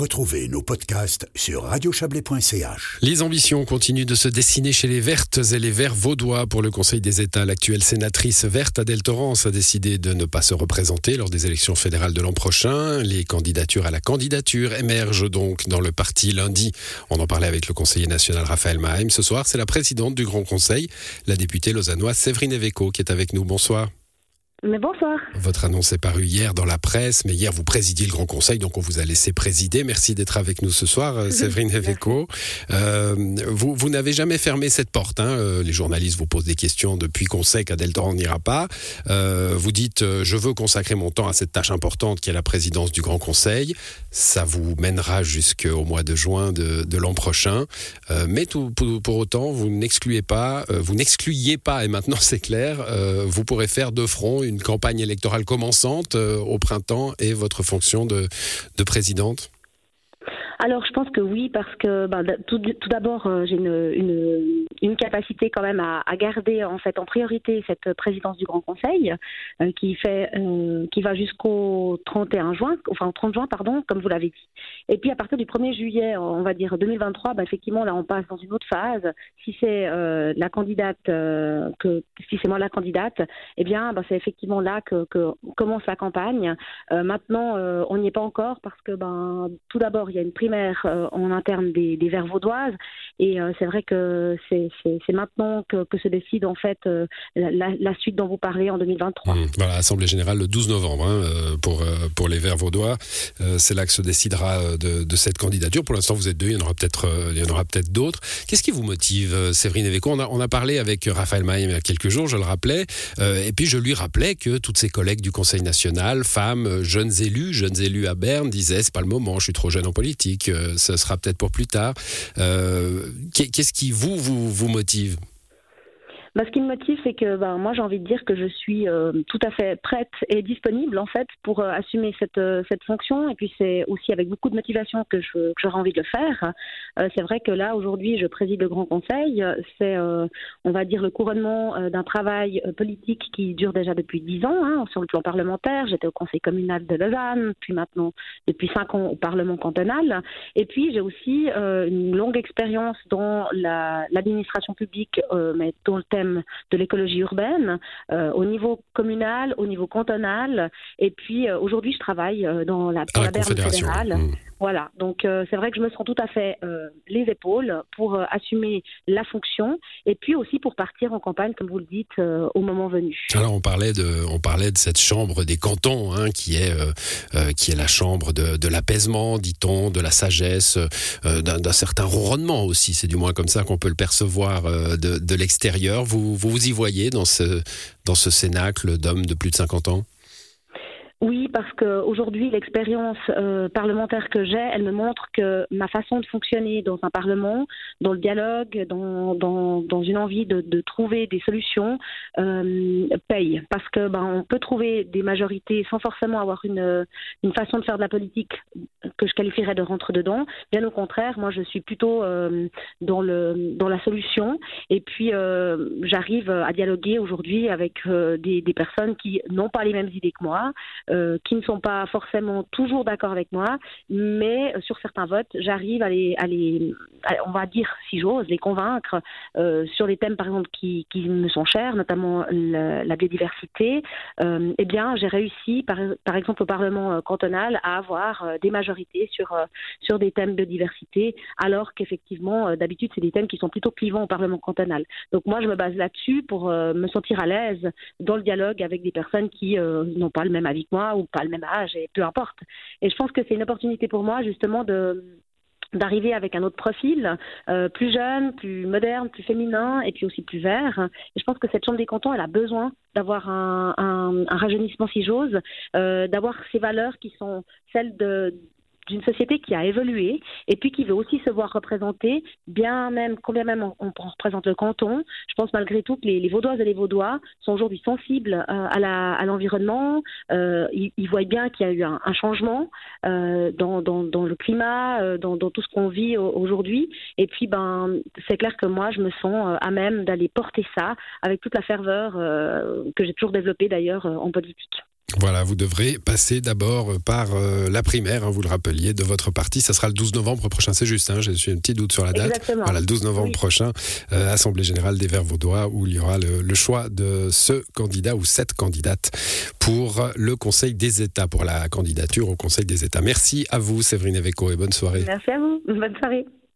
Retrouvez nos podcasts sur radiochablais.ch. Les ambitions continuent de se dessiner chez les Vertes et les Verts vaudois pour le Conseil des États. L'actuelle sénatrice verte Adèle Torrance a décidé de ne pas se représenter lors des élections fédérales de l'an prochain. Les candidatures à la candidature émergent donc dans le parti lundi. On en parlait avec le conseiller national Raphaël Maheim. Ce soir, c'est la présidente du Grand Conseil, la députée lausannoise Séverine Eveco, qui est avec nous. Bonsoir. Mais bonsoir. Votre annonce est parue hier dans la presse, mais hier vous présidiez le Grand Conseil, donc on vous a laissé présider. Merci d'être avec nous ce soir, euh, Séverine Eveco. Euh, vous, vous n'avez jamais fermé cette porte. Hein. Euh, les journalistes vous posent des questions depuis qu'on sait qu'Adelton n'ira pas. Euh, vous dites je veux consacrer mon temps à cette tâche importante qui est la présidence du Grand Conseil. Ça vous mènera jusqu'au mois de juin de, de l'an prochain. mais tout, pour, pour, autant, vous n'excluez pas, vous n'excluiez pas, et maintenant c'est clair, vous pourrez faire deux fronts une campagne électorale commençante euh, au printemps et votre fonction de, de présidente? Alors, je pense que oui, parce que ben, tout, d'abord, euh, j'ai une, capacité quand même à, garder en priorité cette présidence du Grand Conseil euh, qui fait, euh, qui va jusqu'au 31 juin, enfin 30 juin, pardon, comme vous l'avez dit. Et puis à partir du 1er juillet, on va dire 2023, ben, effectivement, là, on passe dans une autre phase. Si c'est la candidate, si c'est moi la candidate, eh bien, ben, c'est effectivement là que, commence la campagne. maintenant, on n'y est pas encore parce que, tout d'abord, il y a une prime euh, en interne des, des Verts vaudoises. Et euh, c'est vrai que c'est maintenant que, se décide en fait euh, la, suite dont vous parlez en 2023. Mmh. voilà, Assemblée générale le 12 novembre hein, pour, pour les Verts vaudois. c'est là que se décidera de, cette candidature. Pour l'instant, vous êtes deux, il y en aura peut-être peut d'autres. Qu'est-ce qui vous motive, Séverine Eveco on a, on a parlé avec Raphaël Maïm il y a quelques jours, je le rappelais, et puis je lui rappelais que toutes ses collègues du Conseil national, femmes, jeunes élus, jeunes élus à Berne, disaient c'est pas le moment, je suis trop jeune en politique que ce sera peut-être pour plus tard. Euh, qu'est-ce qui vous, vous motive? Bah, ce qui me motive, c'est que bah, moi, j'ai envie de dire que je suis euh, tout à fait prête et disponible, en fait, pour euh, assumer cette, euh, cette fonction. Et puis, c'est aussi avec beaucoup de motivation que, je, j'aurai envie de le faire. c'est vrai que là, aujourd'hui, je préside le Grand Conseil. C'est, on va dire, le couronnement d'un travail politique qui dure déjà depuis dix ans hein, sur le plan parlementaire. J'étais au Conseil communal de Lausanne, puis maintenant, depuis cinq ans, au Parlement cantonal. Et puis, j'ai aussi une longue expérience dans la, l'administration publique, mais dont le thème de l'écologie urbaine euh, au niveau communal, au niveau cantonal. Et puis euh, aujourd'hui, je travaille euh, dans la, dans la, fédérale. Mmh. Voilà, donc euh, c'est vrai que je me sens tout à fait euh, les épaules pour euh, assumer la fonction et puis aussi pour partir en campagne, comme vous le dites, au moment venu. Alors on parlait de, on parlait de cette chambre des cantons, hein, qui est qui est la chambre de, l'apaisement, dit-on, de la sagesse, d'un certain ronronnement aussi. C'est du moins comme ça qu'on peut le percevoir de, l'extérieur. Vous, vous vous y voyez dans ce dans ce cénacle d'hommes de plus de 50 ans? Oui, parce qu'aujourd'hui, l'expérience euh, parlementaire que j'ai, elle me montre que ma façon de fonctionner dans un Parlement, dans le dialogue, dans, dans, dans une envie de, de, trouver des solutions, euh, paye. Parce que ben, on peut trouver des majorités sans forcément avoir une, une façon de faire de la politique que je qualifierais de rentre dedans. Bien au contraire, moi, je suis plutôt euh, dans, le, dans la solution. Et puis, euh, j'arrive à dialoguer aujourd'hui avec euh, des, des personnes qui n'ont pas les mêmes idées que moi euh, qui ne sont pas forcément toujours d'accord avec moi, mais euh, sur certains votes, j'arrive à les, on va dire, si j'ose, les convaincre euh, sur les thèmes, par exemple, qui, me sont chers, notamment la, biodiversité. Eh bien, j'ai réussi, par, exemple, au Parlement cantonal, à avoir des majorités sur, sur des thèmes biodiversité, alors qu'effectivement, d'habitude, c'est des thèmes qui sont plutôt clivants au Parlement cantonal. Donc moi, je me base là-dessus pour me sentir à l'aise dans le dialogue avec des personnes qui n'ont pas le même avis que moi ou pas le même âge, et peu importe. Et je pense que c'est une opportunité pour moi justement de d'arriver avec un autre profil, euh, plus jeune, plus moderne, plus féminin et puis aussi plus vert. Et je pense que cette Chambre des cantons, elle a besoin d'avoir un, rajeunissement, si j'ose, euh, d'avoir ces valeurs qui sont celles de, d'une société qui a évolué et puis qui veut aussi se voir représenter, bien même, combien même on, représente le canton. Je pense malgré tout que les, Vaudoises et les Vaudois sont aujourd'hui sensibles euh, à l'environnement. Euh, ils, voient bien qu'il y a eu un, changement euh, dans, dans, le climat, dans, dans, tout ce qu'on vit aujourd'hui. Et puis, ben, c'est clair que moi, je me sens à même d'aller porter ça avec toute la ferveur que j'ai toujours développée d'ailleurs en politique. Voilà, vous devrez passer d'abord par euh, la primaire, hein, vous le rappeliez, de votre parti. Ça sera le 12 novembre prochain, c'est juste, hein, j'ai un petit doute sur la date. Exactement. Voilà, le 12 novembre prochain, euh, Assemblée Générale des Verts Vaudois, où il y aura le, le, choix de ce candidat ou cette candidate pour le Conseil des États, pour la candidature au Conseil des États. Merci à vous, Séverine Eveco, et bonne soirée. Merci à vous. Bonne soirée.